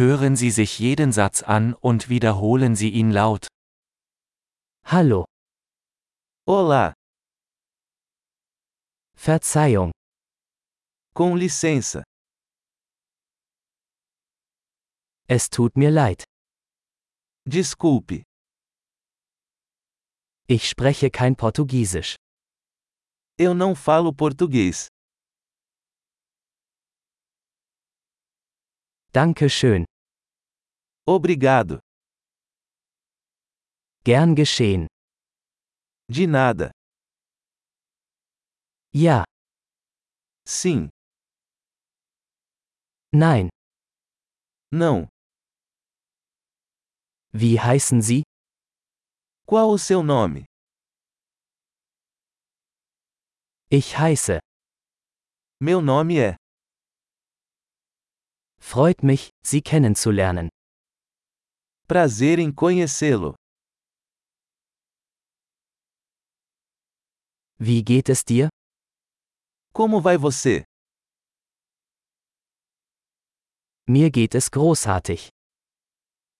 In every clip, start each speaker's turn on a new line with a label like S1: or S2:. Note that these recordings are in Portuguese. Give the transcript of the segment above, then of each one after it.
S1: Hören Sie sich jeden Satz an und wiederholen Sie ihn laut.
S2: Hallo,
S3: Olá,
S2: Verzeihung,
S3: com licença.
S2: es tut mir leid.
S3: Desculpe,
S2: Ich spreche kein Portugiesisch.
S3: eu não falo português.
S2: Danke schön.
S3: Obrigado.
S2: Gern geschehen.
S3: De nada.
S2: Ja,
S3: Sim,
S2: nein.
S3: não.
S2: Wie heißen Sie?
S3: Qual o seu nome?
S2: Ich heiße.
S3: Meu nome é.
S2: Freut mich, Sie kennenzulernen.
S3: Prazer em conhecê-lo.
S2: Wie geht es dir?
S3: Como vai você?
S2: Mir geht es großartig.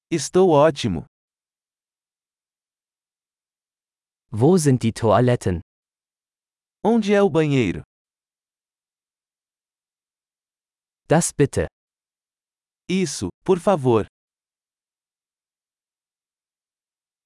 S3: Estou ótimo.
S2: Wo sind die Toiletten?
S3: Onde é o banheiro?
S2: Das bitte.
S3: Isso, por favor.